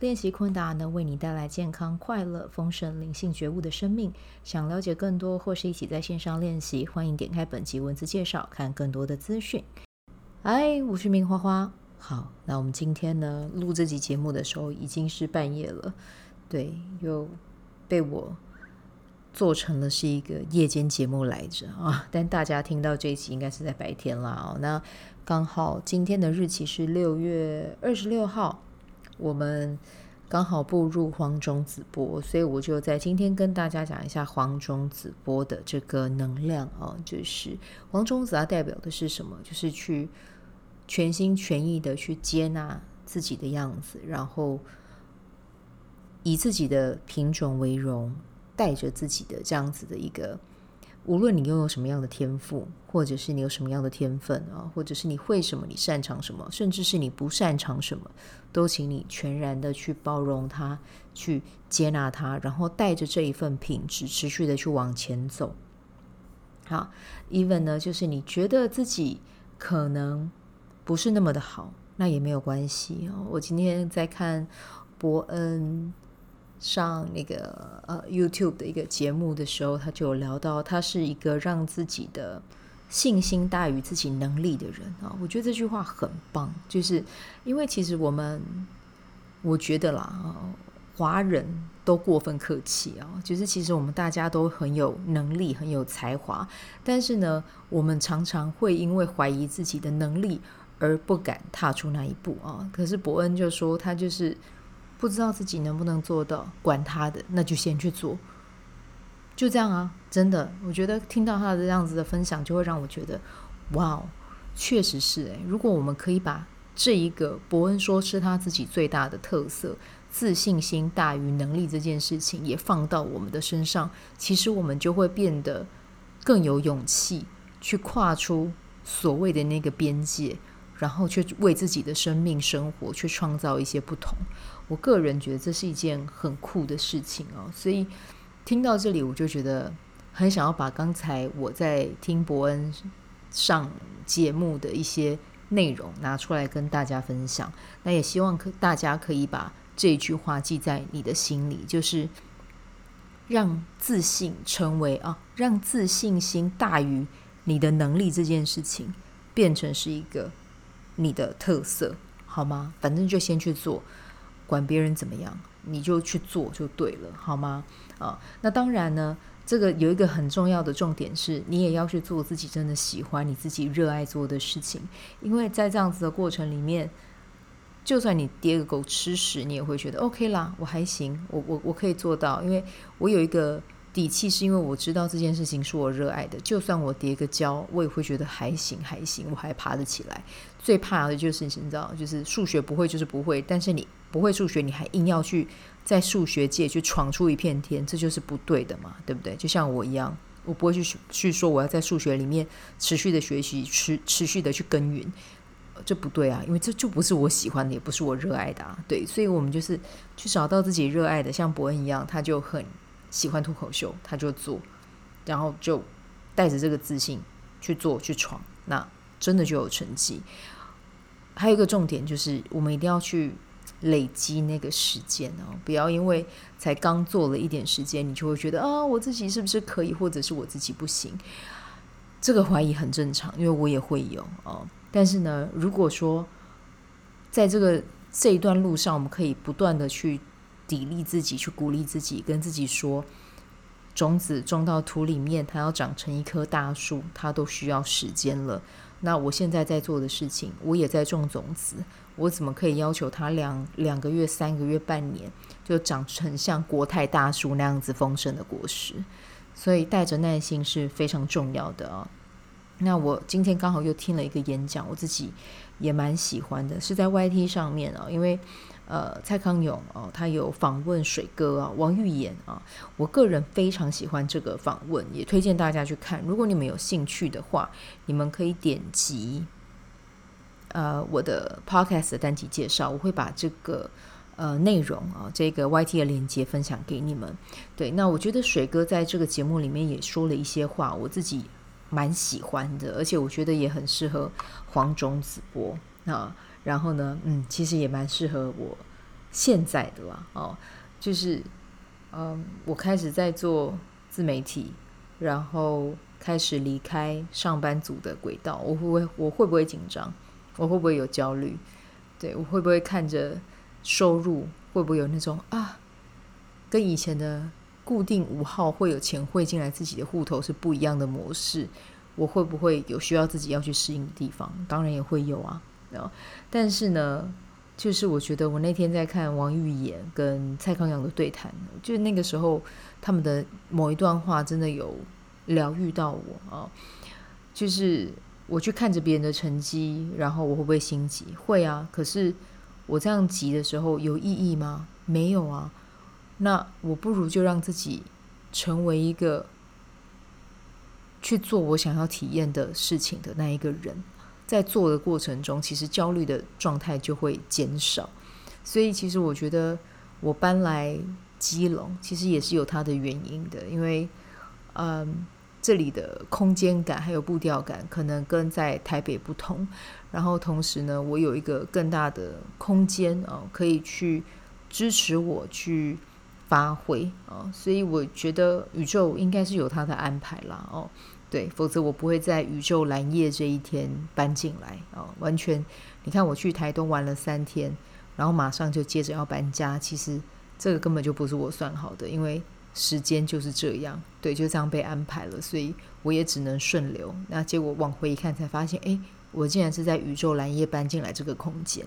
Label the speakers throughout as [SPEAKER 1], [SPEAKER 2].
[SPEAKER 1] 练习昆达能为你带来健康、快乐、丰盛、灵性觉悟的生命。想了解更多或是一起在线上练习，欢迎点开本集文字介绍，看更多的资讯。嗨，我是明花花。好，那我们今天呢，录这集节目的时候已经是半夜了，对，又被我做成了是一个夜间节目来着啊。但大家听到这一集应该是在白天啦。哦，那刚好今天的日期是六月二十六号。我们刚好步入黄种子波，所以我就在今天跟大家讲一下黄种子波的这个能量啊，就是黄种子它代表的是什么？就是去全心全意的去接纳自己的样子，然后以自己的品种为荣，带着自己的这样子的一个。无论你拥有什么样的天赋，或者是你有什么样的天分啊，或者是你会什么，你擅长什么，甚至是你不擅长什么，都请你全然的去包容它，去接纳它，然后带着这一份品质，持续的去往前走。好，even 呢，就是你觉得自己可能不是那么的好，那也没有关系哦。我今天在看伯恩。上那个呃 YouTube 的一个节目的时候，他就有聊到，他是一个让自己的信心大于自己能力的人啊。我觉得这句话很棒，就是因为其实我们我觉得啦啊，华人都过分客气啊，就是其实我们大家都很有能力，很有才华，但是呢，我们常常会因为怀疑自己的能力而不敢踏出那一步啊。可是伯恩就说，他就是。不知道自己能不能做到，管他的，那就先去做，就这样啊！真的，我觉得听到他的这样子的分享，就会让我觉得，哇哦，确实是诶。如果我们可以把这一个伯恩说是他自己最大的特色，自信心大于能力这件事情，也放到我们的身上，其实我们就会变得更有勇气去跨出所谓的那个边界。然后去为自己的生命生活去创造一些不同，我个人觉得这是一件很酷的事情哦。所以听到这里，我就觉得很想要把刚才我在听伯恩上节目的一些内容拿出来跟大家分享。那也希望可大家可以把这句话记在你的心里，就是让自信成为啊，让自信心大于你的能力这件事情变成是一个。你的特色好吗？反正就先去做，管别人怎么样，你就去做就对了，好吗？啊，那当然呢，这个有一个很重要的重点是，你也要去做自己真的喜欢、你自己热爱做的事情，因为在这样子的过程里面，就算你跌个狗吃屎，你也会觉得 OK 啦，我还行，我我我可以做到，因为我有一个。底气是因为我知道这件事情是我热爱的，就算我跌个跤，我也会觉得还行还行，我还爬得起来。最怕的就是你知道，就是数学不会就是不会，但是你不会数学，你还硬要去在数学界去闯出一片天，这就是不对的嘛，对不对？就像我一样，我不会去去说我要在数学里面持续的学习，持持续的去耕耘，这不对啊，因为这就不是我喜欢的，也不是我热爱的啊。对，所以我们就是去找到自己热爱的，像伯恩一样，他就很。喜欢脱口秀，他就做，然后就带着这个自信去做去闯，那真的就有成绩。还有一个重点就是，我们一定要去累积那个时间哦，不要因为才刚做了一点时间，你就会觉得啊，我自己是不是可以，或者是我自己不行？这个怀疑很正常，因为我也会有哦。但是呢，如果说在这个这一段路上，我们可以不断的去。砥砺自己，去鼓励自己，跟自己说：种子种到土里面，它要长成一棵大树，它都需要时间了。那我现在在做的事情，我也在种种子，我怎么可以要求它两两个月、三个月、半年就长成像国泰大树那样子丰盛的果实？所以带着耐心是非常重要的啊。那我今天刚好又听了一个演讲，我自己也蛮喜欢的，是在 YT 上面啊，因为。呃，蔡康永哦，他有访问水哥啊，王玉妍啊，我个人非常喜欢这个访问，也推荐大家去看。如果你们有兴趣的话，你们可以点击呃我的 podcast 的单集介绍，我会把这个呃内容啊，这个 YT 的链接分享给你们。对，那我觉得水哥在这个节目里面也说了一些话，我自己蛮喜欢的，而且我觉得也很适合黄种子播啊。然后呢，嗯，其实也蛮适合我现在的啦，哦，就是，嗯，我开始在做自媒体，然后开始离开上班族的轨道，我会不会，我会不会紧张？我会不会有焦虑？对，我会不会看着收入，会不会有那种啊，跟以前的固定五号会有钱汇进来自己的户头是不一样的模式？我会不会有需要自己要去适应的地方？当然也会有啊。但是呢，就是我觉得我那天在看王玉妍跟蔡康永的对谈，就那个时候他们的某一段话真的有疗愈到我啊。就是我去看着别人的成绩，然后我会不会心急？会啊。可是我这样急的时候有意义吗？没有啊。那我不如就让自己成为一个去做我想要体验的事情的那一个人。在做的过程中，其实焦虑的状态就会减少。所以，其实我觉得我搬来基隆，其实也是有它的原因的。因为，嗯，这里的空间感还有步调感，可能跟在台北不同。然后，同时呢，我有一个更大的空间啊，可以去支持我去发挥啊。所以，我觉得宇宙应该是有它的安排啦。哦。对，否则我不会在宇宙蓝夜这一天搬进来啊、完全，你看我去台东玩了三天，然后马上就接着要搬家。其实这个根本就不是我算好的，因为时间就是这样，对，就这样被安排了，所以我也只能顺流。那结果往回一看，才发现，哎，我竟然是在宇宙蓝夜搬进来这个空间。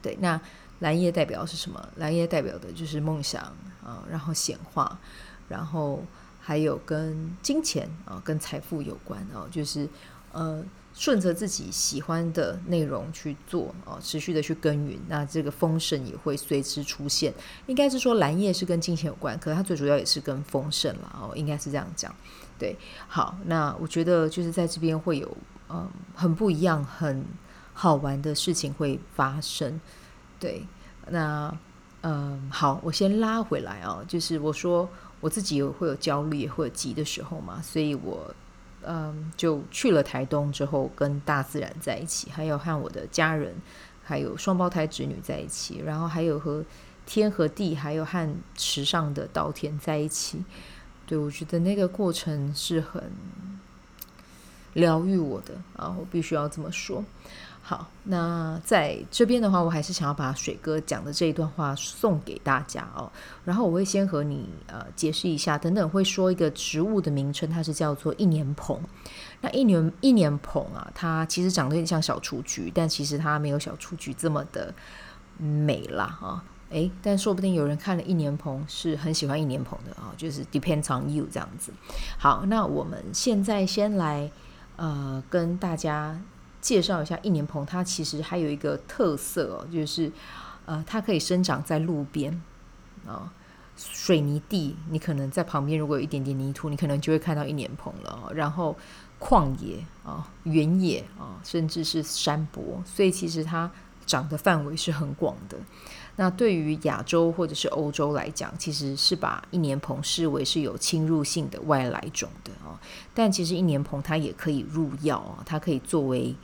[SPEAKER 1] 对，那蓝夜代表是什么？蓝夜代表的就是梦想啊、然后显化，然后。还有跟金钱啊，跟财富有关啊，就是呃，顺着自己喜欢的内容去做啊，持续的去耕耘，那这个丰盛也会随之出现。应该是说蓝夜是跟金钱有关，可是它最主要也是跟丰盛了哦，应该是这样讲。对，好，那我觉得就是在这边会有嗯很不一样、很好玩的事情会发生。对，那嗯好，我先拉回来啊，就是我说。我自己也会有焦虑，也会有急的时候嘛，所以我，嗯，就去了台东之后，跟大自然在一起，还有和我的家人，还有双胞胎侄女在一起，然后还有和天和地，还有和池上的稻田在一起。对，我觉得那个过程是很疗愈我的啊，我必须要这么说。好，那在这边的话，我还是想要把水哥讲的这一段话送给大家哦。然后我会先和你呃解释一下，等等会说一个植物的名称，它是叫做一年蓬。那一年一年蓬啊，它其实长得有点像小雏菊，但其实它没有小雏菊这么的美啦啊。诶，但说不定有人看了一年蓬是很喜欢一年蓬的啊，就是 depends on you 这样子。好，那我们现在先来呃跟大家。介绍一下一年蓬，它其实还有一个特色哦，就是呃，它可以生长在路边啊、水泥地，你可能在旁边如果有一点点泥土，你可能就会看到一年蓬了、然后旷野啊、原野啊、甚至是山坡，所以其实它长的范围是很广的。那对于亚洲或者是欧洲来讲，其实是把一年蓬视为是有侵入性的外来种的哦。但其实一年蓬它也可以入药啊，它可以作为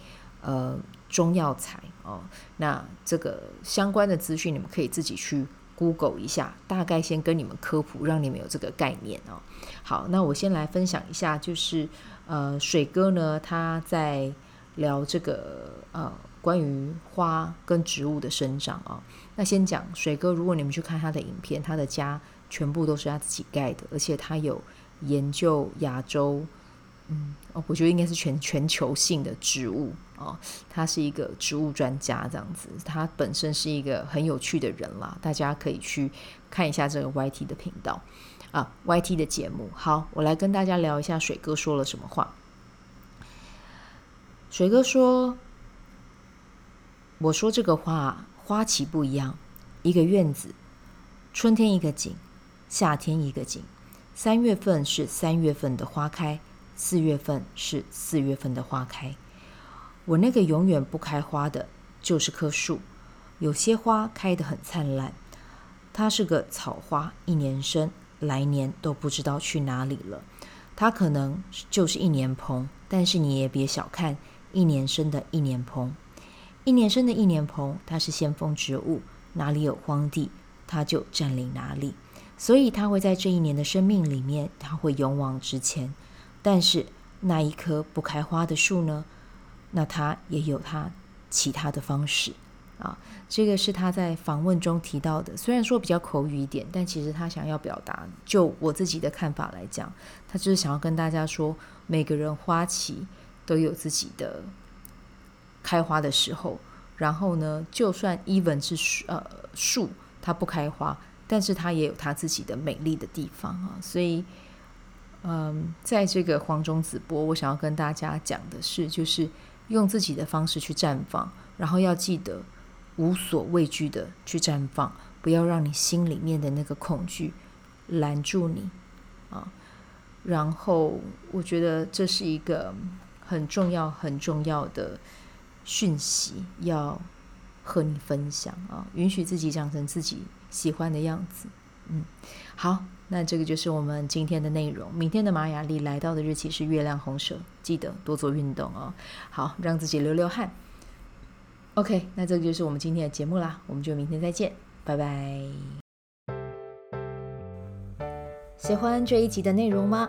[SPEAKER 1] 呃中药材哦。那这个相关的资讯你们可以自己去 Google 一下，大概先跟你们科普，让你们有这个概念哦。好，那我先来分享一下，就是呃水哥呢他在聊这个呃。关于花跟植物的生长啊，那先讲水哥。如果你们去看他的影片，他的家全部都是他自己盖的，而且他有研究亚洲，嗯，哦，我觉得应该是全全球性的植物啊。他是一个植物专家，这样子。他本身是一个很有趣的人啦，大家可以去看一下这个 YT 的频道啊，YT 的节目。好，我来跟大家聊一下水哥说了什么话。水哥说。我说这个话，花期不一样，一个院子，春天一个景，夏天一个景。三月份是三月份的花开，四月份是四月份的花开。我那个永远不开花的，就是棵树。有些花开得很灿烂，它是个草花，一年生，来年都不知道去哪里了。它可能就是一年蓬，但是你也别小看一年生的一年蓬。一年生的一年蓬，它是先锋植物，哪里有荒地，它就占领哪里。所以它会在这一年的生命里面，它会勇往直前。但是那一棵不开花的树呢？那它也有它其他的方式啊。这个是他在访问中提到的，虽然说比较口语一点，但其实他想要表达，就我自己的看法来讲，他就是想要跟大家说，每个人花期都有自己的开花的时候。然后呢，就算 even 是呃树，它不开花。但是它也有它自己的美丽的地方啊，所以，嗯，在这个黄种子播，我想要跟大家讲的是，就是用自己的方式去绽放，然后要记得无所畏惧的去绽放，不要让你心里面的那个恐惧拦住你啊。然后，我觉得这是一个很重要、很重要的讯息，要和你分享啊，允许自己长成自己喜欢的样子，嗯，好，那这个就是我们今天的内容。明天的玛雅历来到的日期是月亮红蛇，记得多做运动哦。好，让自己流流汗。OK，那这个就是我们今天的节目啦，我们就明天再见，拜拜。喜欢这一集的内容吗？